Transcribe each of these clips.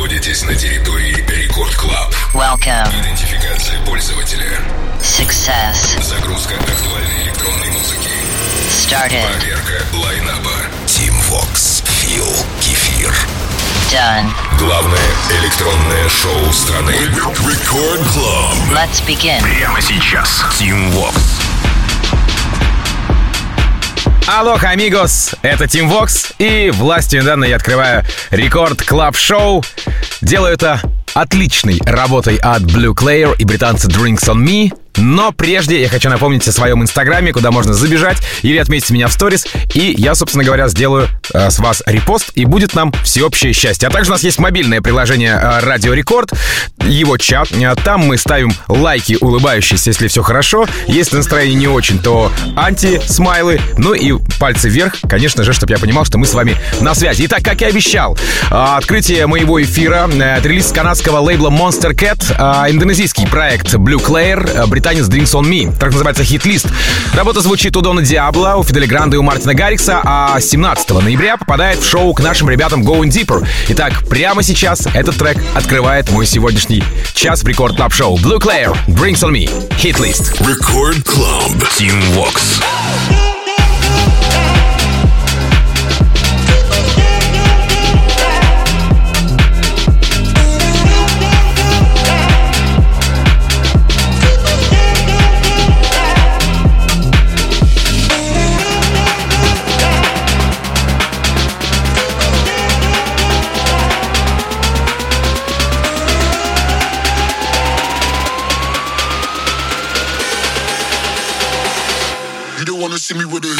находитесь на территории Record Club. Welcome. Идентификация пользователя. Success. Загрузка актуальной электронной музыки. Started. Проверка лайнапа. Tim Vox. Фил. Кефир. Done. Главное электронное шоу страны. Record Club. Let's begin. Прямо сейчас. Tim Vox. Алло, amigos, это Тим Вокс, и властью, данной мне, я открываю рекорд клаб шоу. Делаю это отличной работой от Blue Claire и британца Drinks on Me. Но прежде я хочу напомнить о своем инстаграме, куда можно забежать или отметить меня в сторис. И я, собственно говоря, сделаю э, с вас репост, и будет нам всеобщее счастье. А также у нас есть мобильное приложение э, Радио Рекорд, его чат. Э, Там мы ставим лайки, улыбающиеся, если все хорошо. Если настроение не очень, то анти-смайлы. Ну и пальцы вверх, конечно же, чтобы я понимал, что мы с вами на связи. Итак, как и обещал, э, открытие моего эфира, э, релиз канадского лейбла Monstercat, э, индонезийский проект Blue Claire, э, британец Drinks on Me. Так называется Hitlist. Работа звучит у Дона Диабло, у Федде Ле Гранда и у Мартина Гаррикса, а 17 ноября попадает в шоу к нашим ребятам Going Deeper. Итак, прямо сейчас этот трек открывает мой сегодняшний час в Record Club Show Blue Claire, Drinks on Me, Hitlist. Record Club. Tim Vox. You don't wanna see me with it.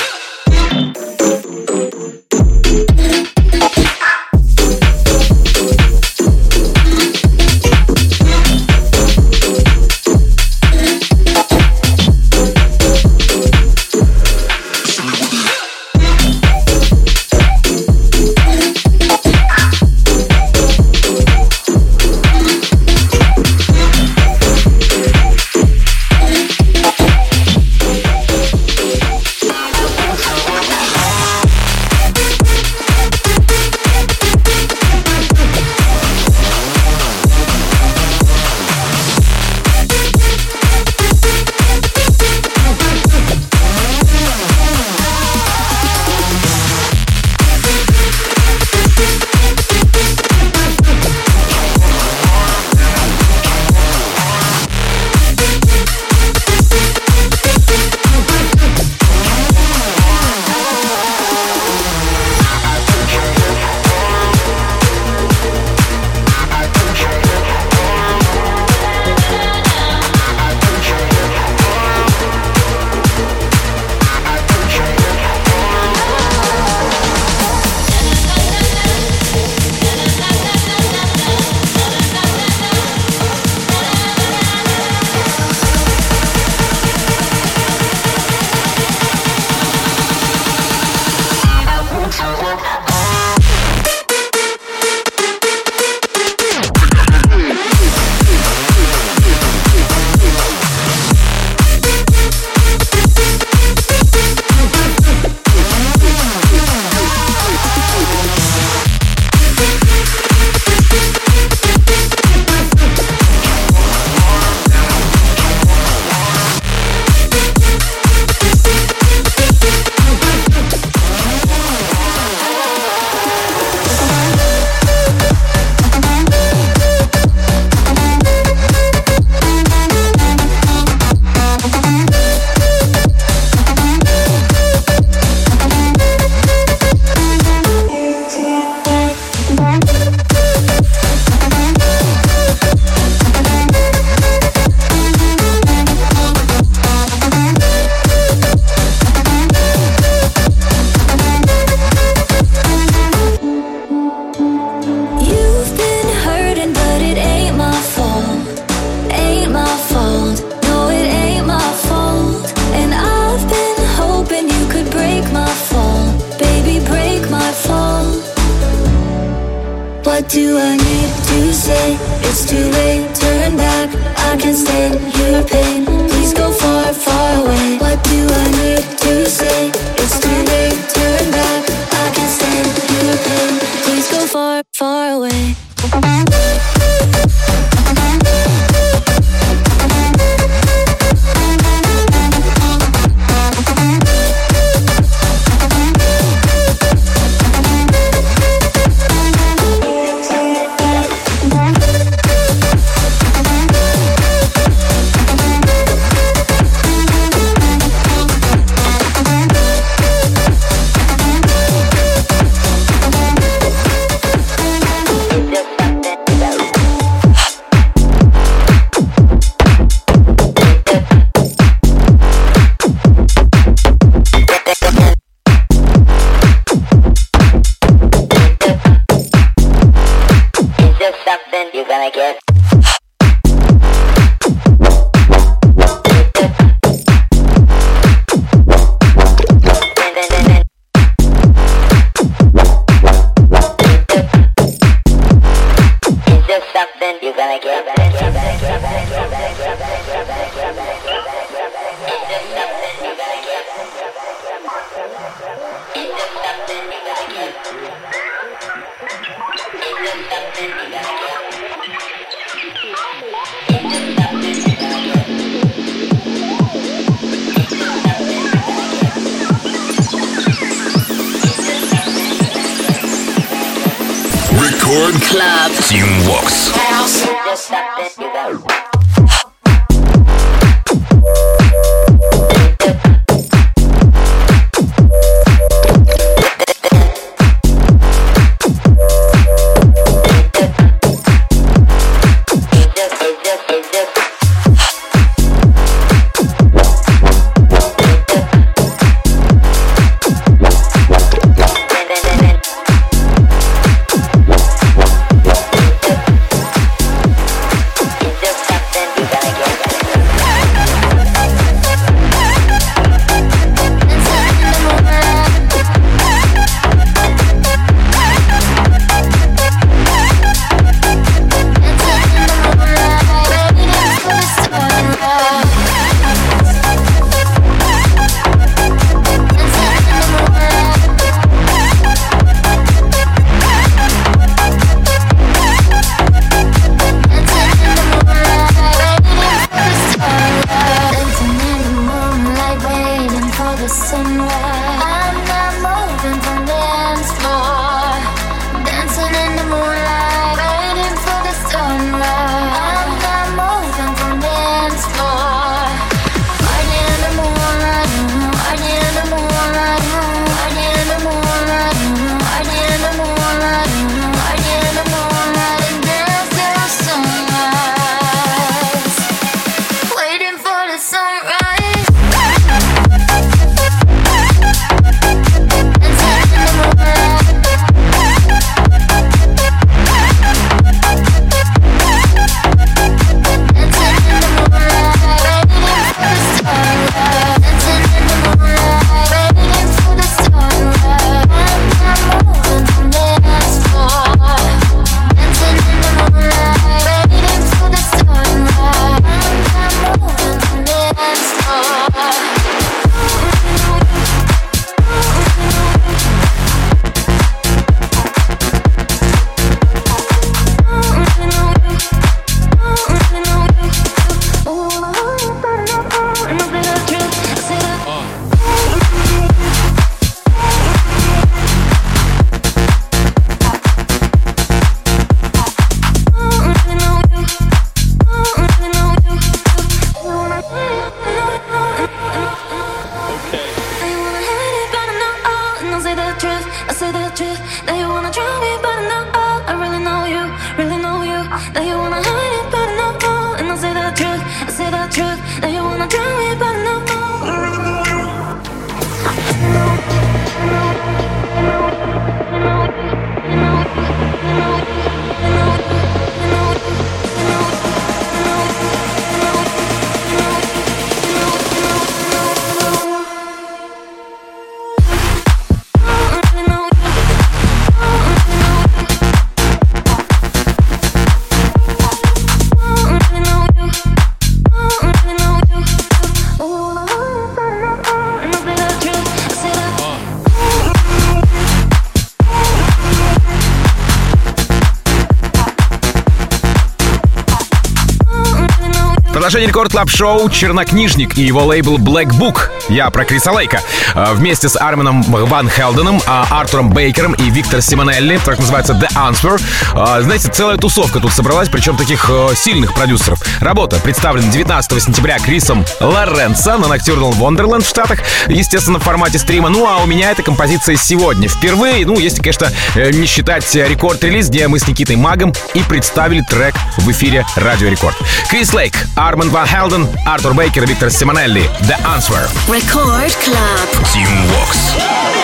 Продолжение Record Club Show «Чернокнижник» и его лейбл Black Book. Я про Криса Лейка. А, вместе с Арменом Ван Хелденом, а, Артуром Бейкером и Виктор Симонелли, так называется The Answer. А, знаете, целая тусовка тут собралась, причем таких сильных продюсеров. Работа представлена 19 сентября Крисом Лоренцо на Nocturnal Wonderland в Штатах, естественно, в формате стрима. Ну, а у меня эта композиция сегодня. Впервые, ну, если, конечно, э, не считать Record Release, где мы с Никитой Магом и представили трек в эфире Радио Рекорд. Крис Лейк, Арман Ван Хелден, Артур Бейкер, Виктор Симонелли. The Answer. Record Club. Team Vox.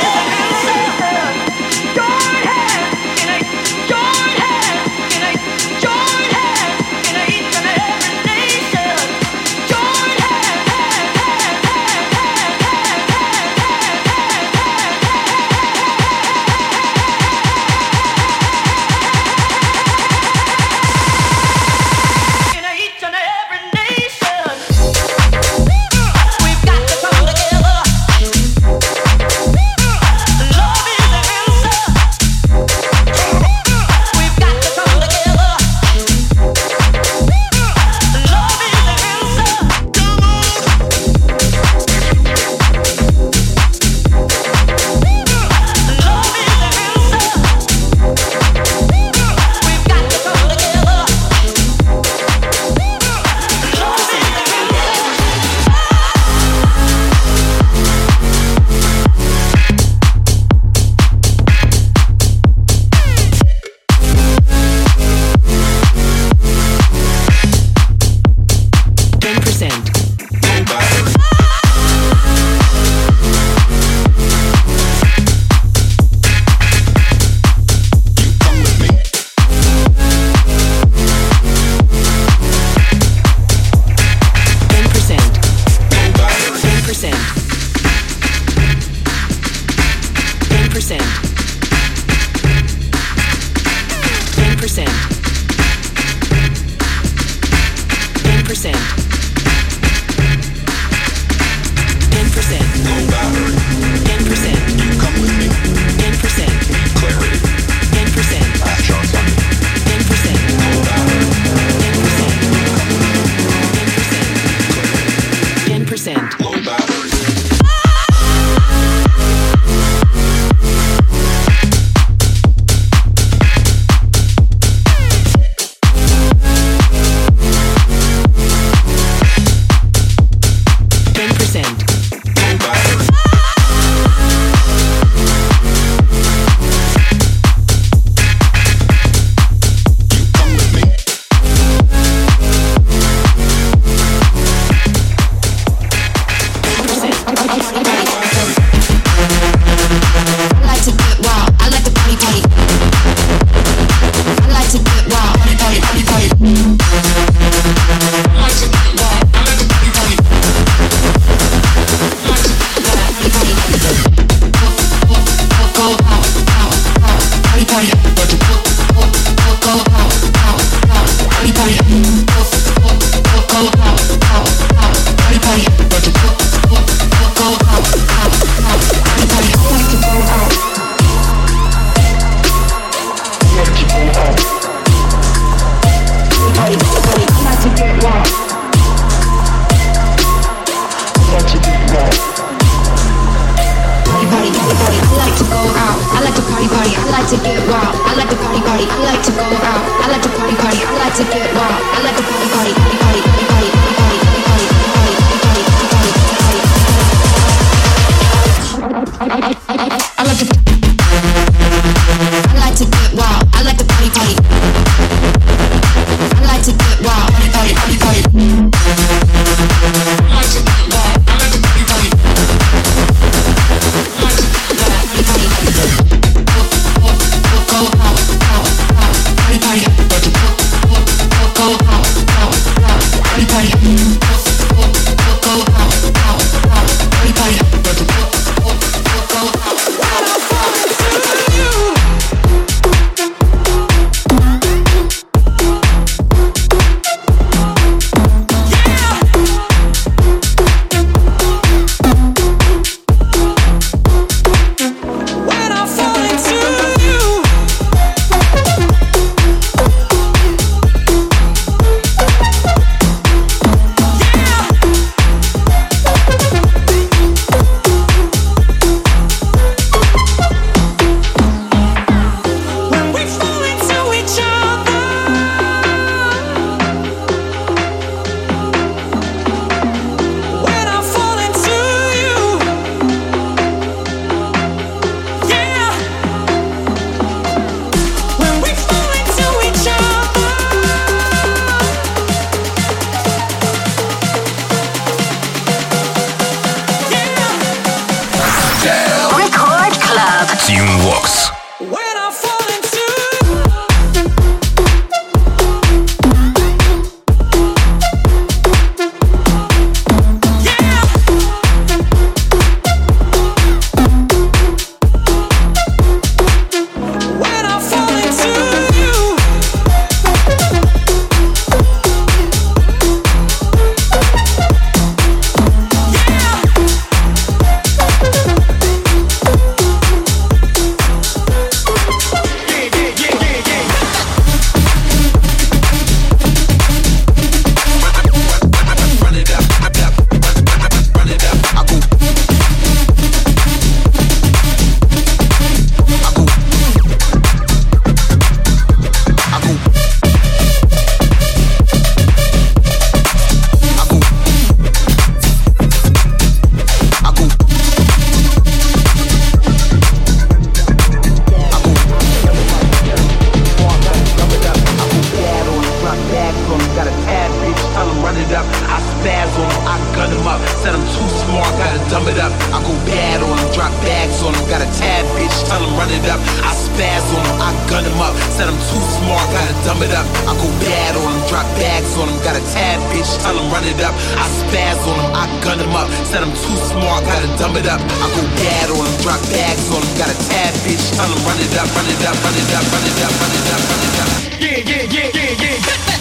Gun them up. Said I'm too smart, gotta dumb it up. I go bad on them, drop bags on them. Got a tab, bitch, tell them run it up. I spaz on them, I gun them up. Said I'm too smart, gotta dumb it up. I go bad on them, drop bags on them. Got a tab, bitch, tell them run it up, run it up, run it up, run it up, run it up, run it up. Yeah, yeah, yeah, yeah, yeah.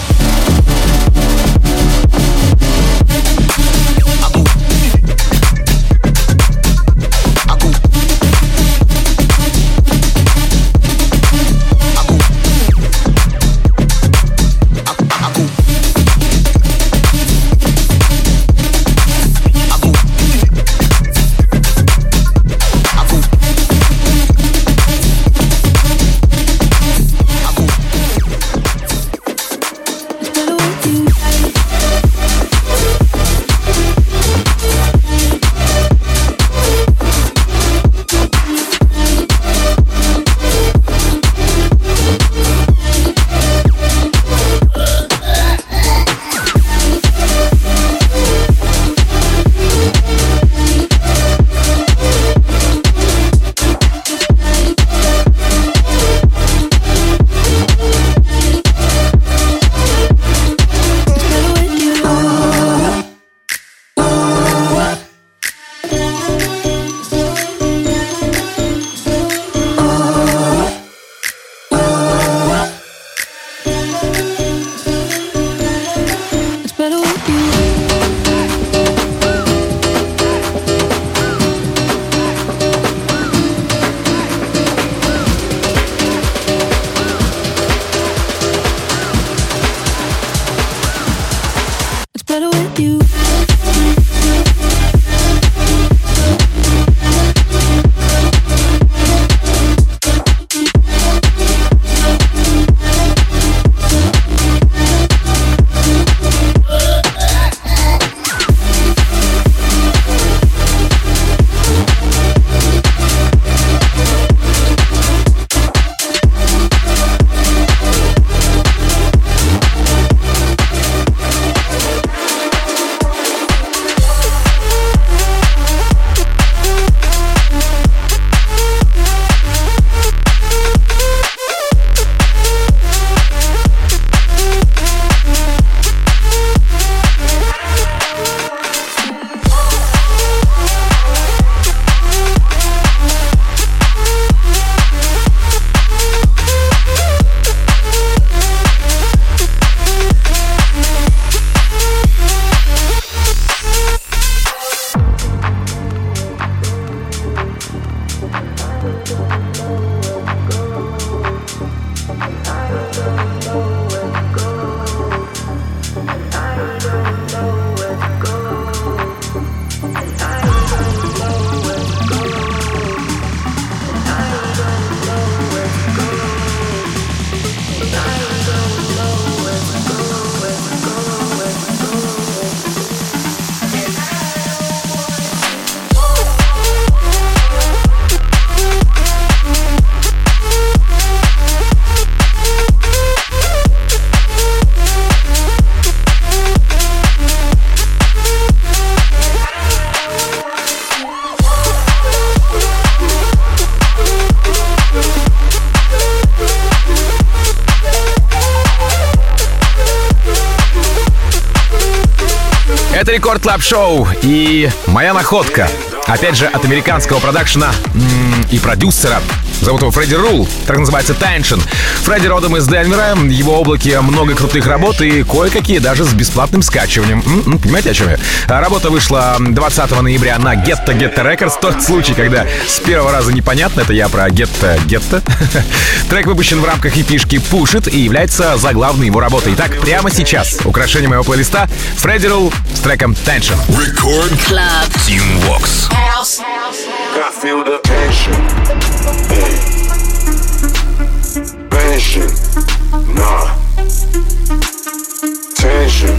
Это Record Club Show и моя находка. Опять же, от американского продакшена и продюсера. Зовут его Фредди Рул. Так называется Tension. Фредди родом из Денвера. В его облаке много крутых работ и кое-какие даже с бесплатным скачиванием. М, м, Понимаете, о чем я? А Работа вышла 20 ноября на Getta Getta Records. Тот случай, когда с первого раза непонятно. Это я про Getta Getta. Трек выпущен в рамках эпишки Push It и является заглавной его работой. Итак, прямо сейчас украшение моего плейлиста Фредди Рул с треком Tension. Record Club. Team Vox. I feel the passion. Hey. Passion. Nah. Tension.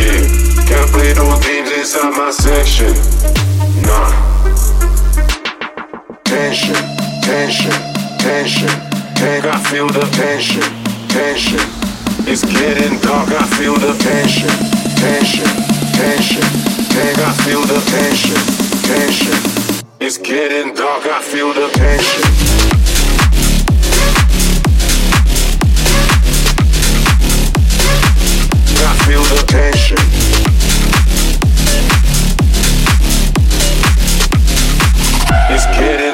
Yeah. Can't play those games inside my section. Nah. Tension. Tension. Tension. Tank, I feel the tension. Tension. It's getting dark, I feel the tension. Tension. Tension. Tank, I feel the tension. Tension. It's getting dark, I feel the pain. I feel the tension. It's getting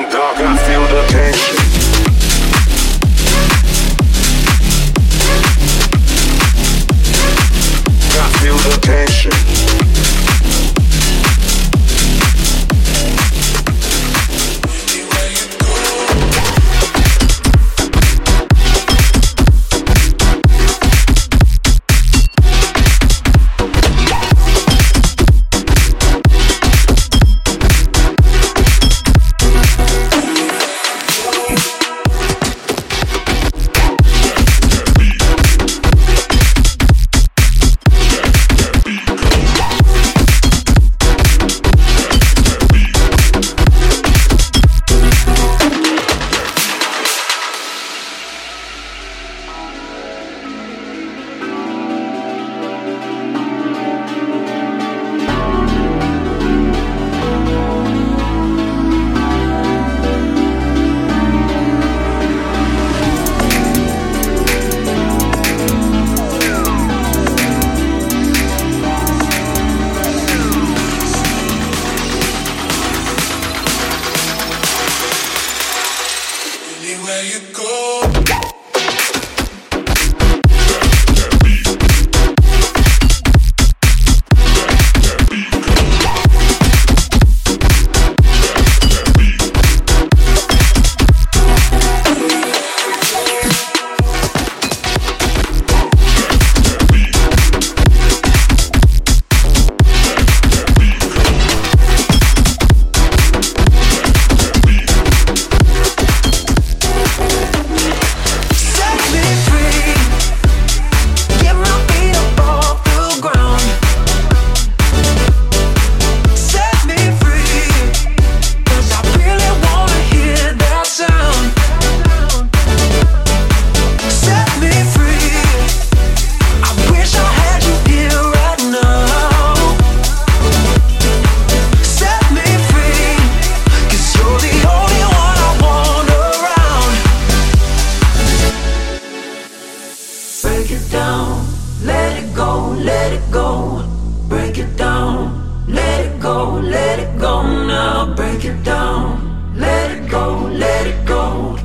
break it down, let it go, let it go, break it down, let it go, let it go. Now, break it down, let it go, let it go.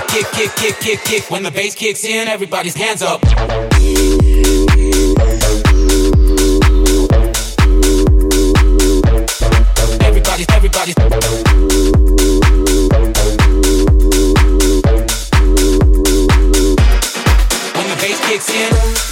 kick, kick, kick, kick, kick, kick. When the bass kicks in, everybody's hands up. Everybody's, everybody's. kicks in.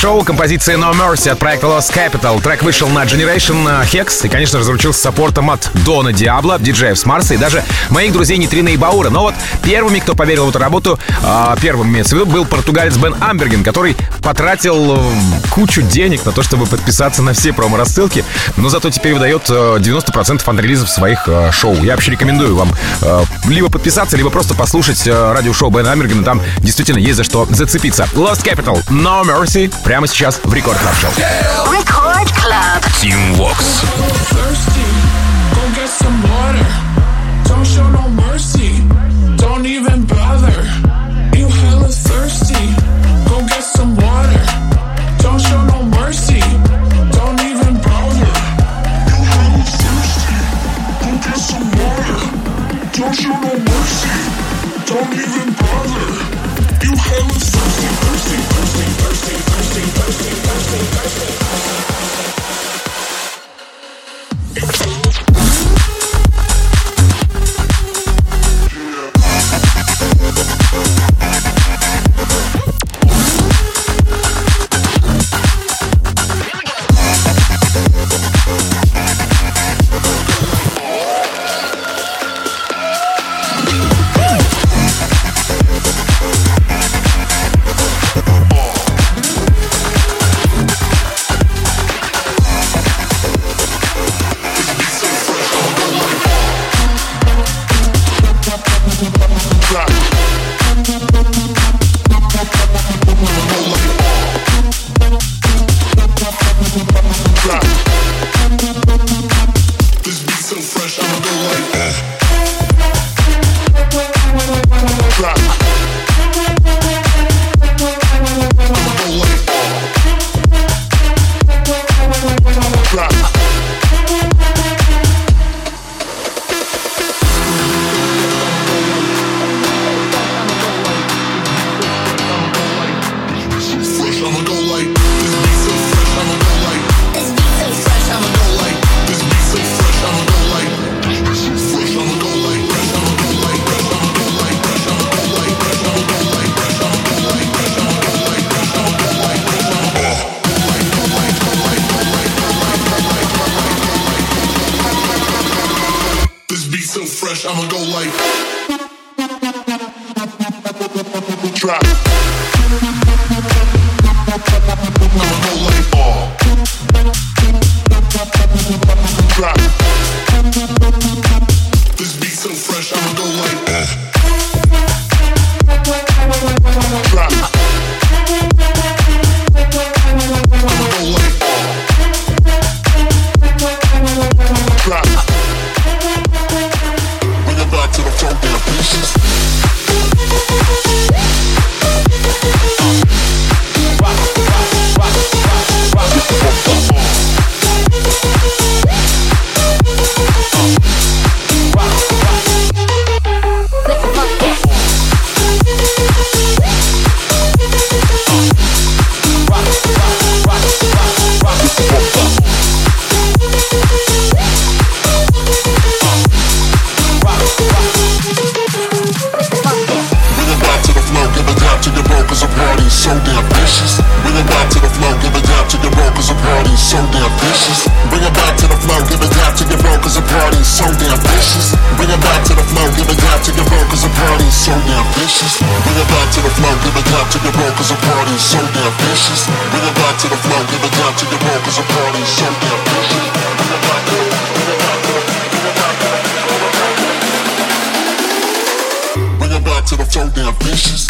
Шоу. Композиция No Mercy от проекта Lost Capital. Трек вышел на Generation Hex и, конечно, заручился саппортом от Дона Диабло, диджеев с Марса и даже моих друзей Нитрина и Баура. Но вот первыми, кто поверил в эту работу, э, первым имеется в виду, был португалец Бен Амберген, который потратил э, кучу денег на то, чтобы подписаться на все промо-рассылки, но зато теперь выдает э, 90% анрелизов своих э, шоу. Я вообще рекомендую вам э, либо подписаться, либо просто послушать э, радиошоу Бена Амбергена. Там действительно есть за что зацепиться. Lost Capital, No Mercy, прямо сейчас в Record Club Show. Record Club. Team Vox. thirsty. Go get some water. to the floor, damn vicious.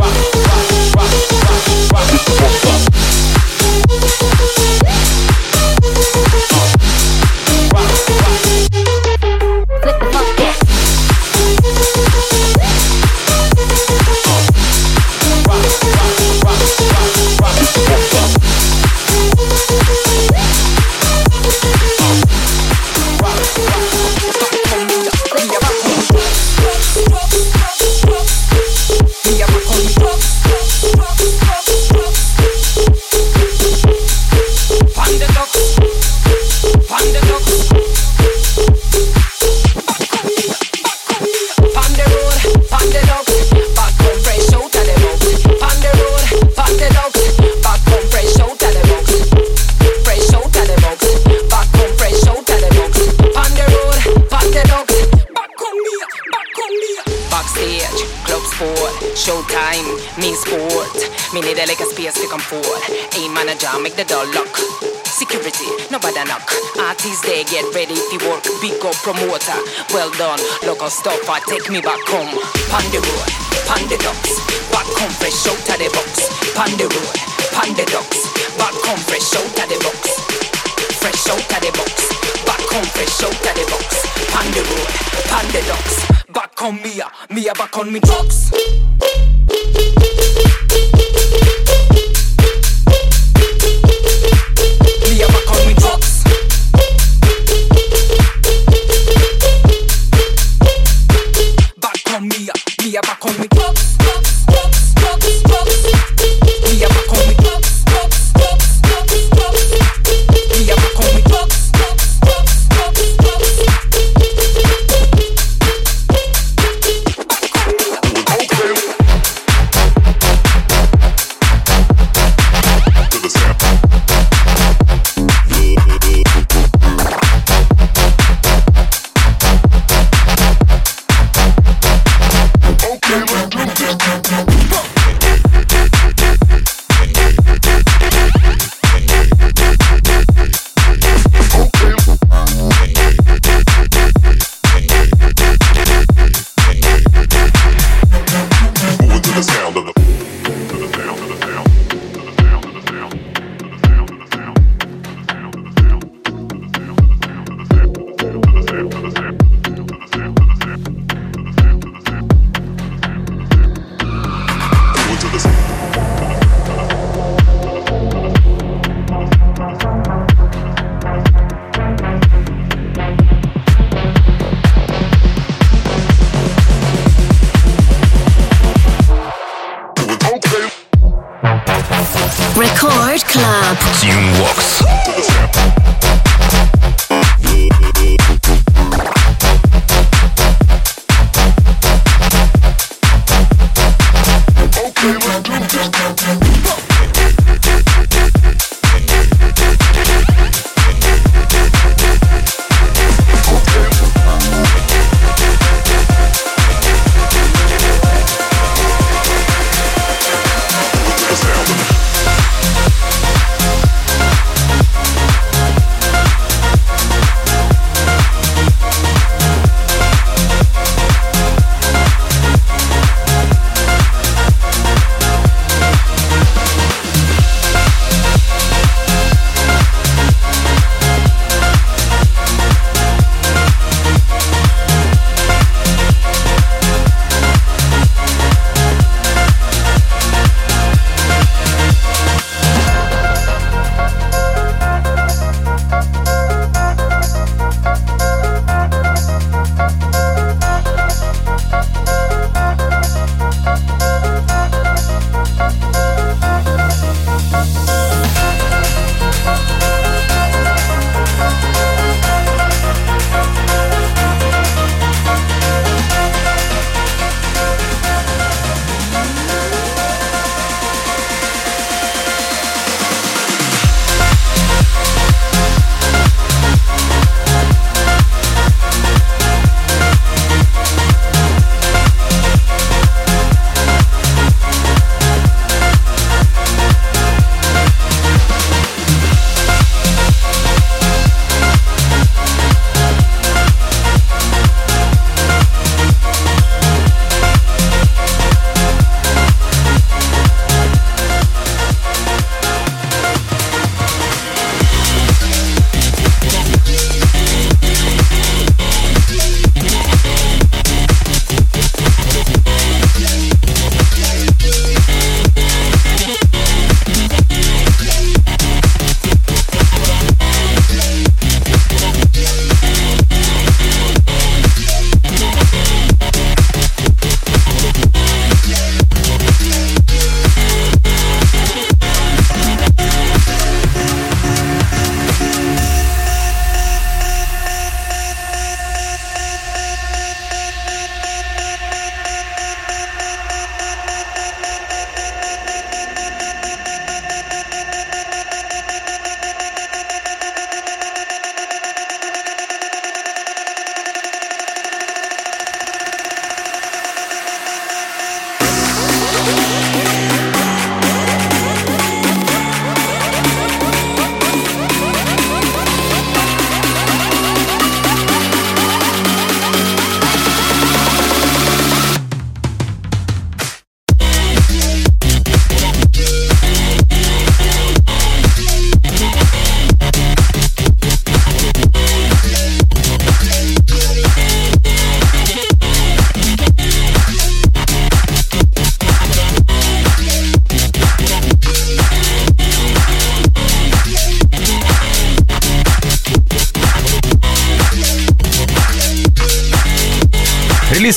Rock, rock, rock, rock, rock, rock, rock, rock. Nanak. Artists, they get ready to work. Big up promoter. Well done. Local stopper, take me back home. Panda road, panda. Back home fresh out of the box. Panda road, panda. Back home fresh out of the box. Fresh out of the box. Back home fresh out of the box. Panda road, panda. Back on me, me back on me dogs.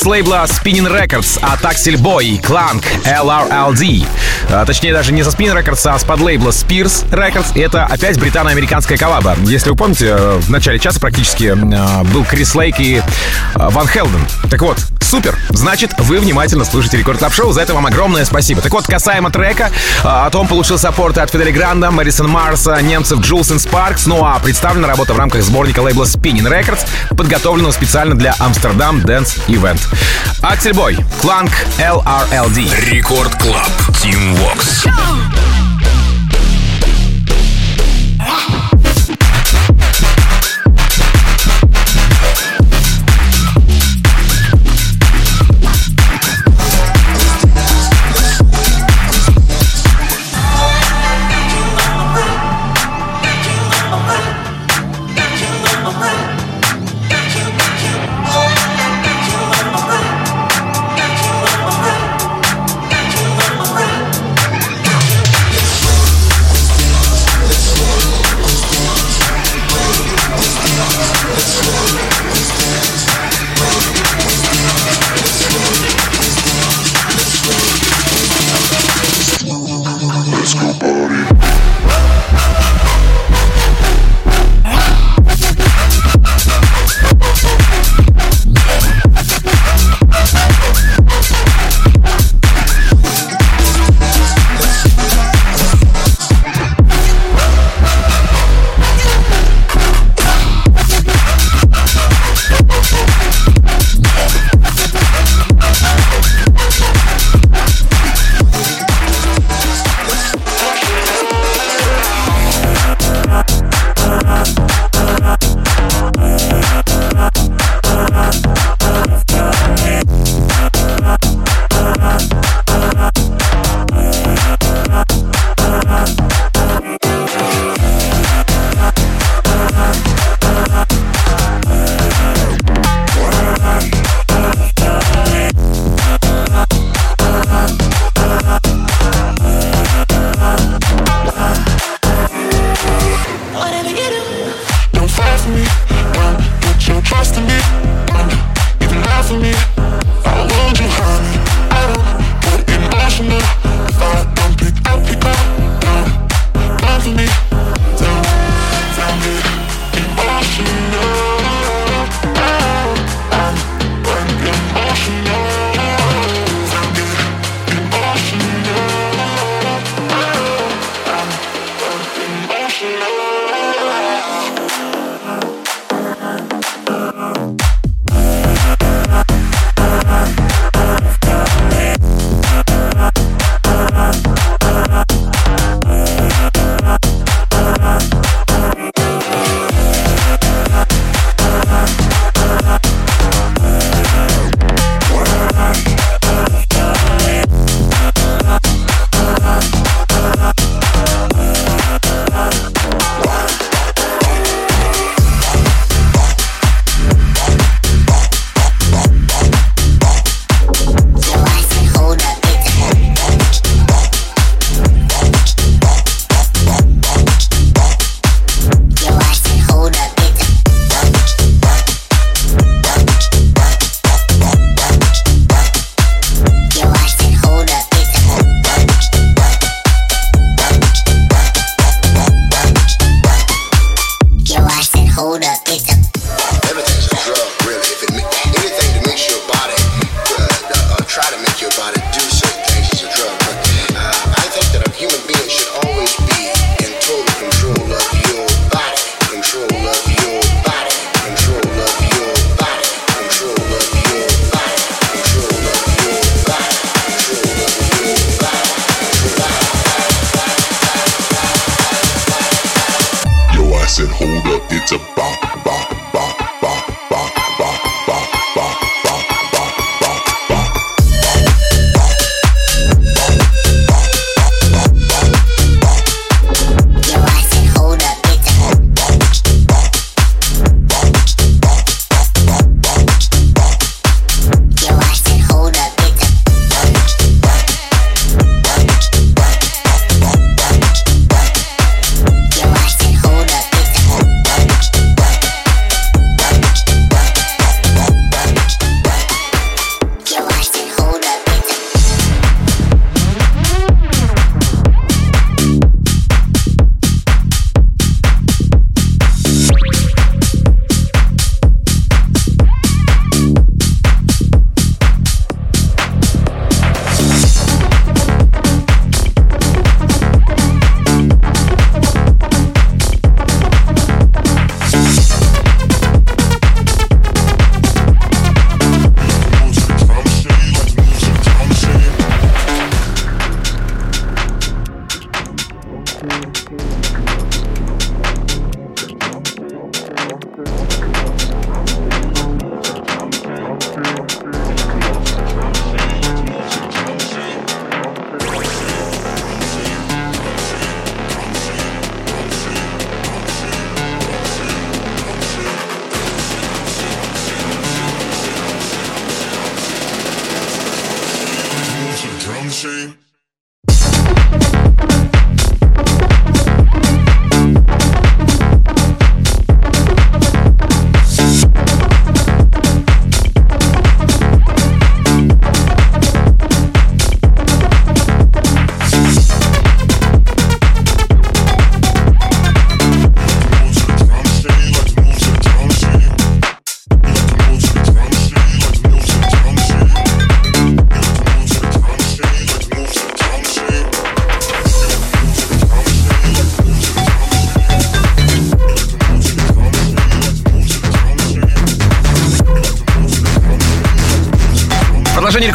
Лейбла Spinnin' Records от Axel Boy Clank LRLD. А, точнее, даже не со Spinnin' Records, а с подлейбла Spears Records. И это опять британо-американская коллаба. Если вы помните, э, в начале часа практически э, был Chris Lake и э, Van Helden. Так вот, супер. Значит, вы внимательно слушаете Record Club Show. За это вам огромное спасибо. Так вот, касаемо трека, э, о том получил support от Fedde Le Grand, Мэрисон Марса, немцев Jewelz и Sparks. Ну а представлена работа в рамках сборника лейбла Spinnin' Records, подготовленного специально для Amsterdam Dance Event. Axel Boy, Clank LRLD. Record Club. Team Vox. Whatever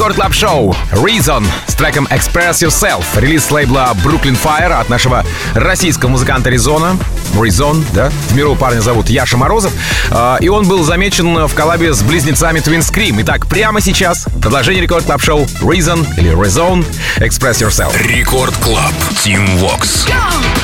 Record Club Show. Reason с треком Express Yourself. Релиз лейбла Brooklyn Fire от нашего российского музыканта Резона. Резон, да? В миру парня зовут Яша Морозов. А, и он был замечен в коллабе с близнецами Twin Scream. Итак, прямо сейчас продолжение Record Club Show Reason или Резон Express Yourself. Record Club. Team Vox. Go!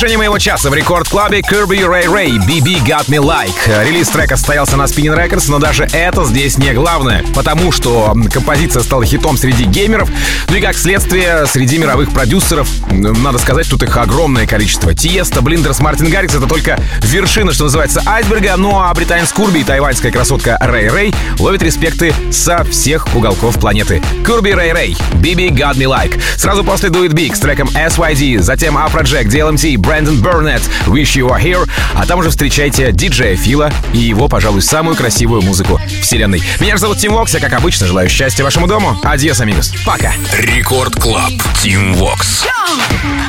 Завершении моего часа в рекорд-клабе Kirby Ray Ray BB Got Me Like. Релиз трека состоялся на Spinning Records, но даже это здесь не главное, потому что композиция стала хитом среди геймеров, ну и как следствие среди мировых продюсеров. Надо сказать, тут их огромное количество. Тиеста, Блиндерс, Мартин Гаррикс — это только вершина, что называется, айсберга, ну а британец Курби и тайваньская красотка Рэй Рэй ловят респекты со всех уголков планеты. Kirby Ray Ray, BB Got Me Like. Сразу после It Big с треком SYD, затем Afrojack, DLMT, Брэндон Бернетт, Wish You Were Here, а там уже встречайте диджея Фила и его, пожалуй, самую красивую музыку вселенной. Меня же зовут Team Vox, я, как обычно, желаю счастья вашему дому. Adiós, amigos. Пока. Record Club. Team Vox. Baby,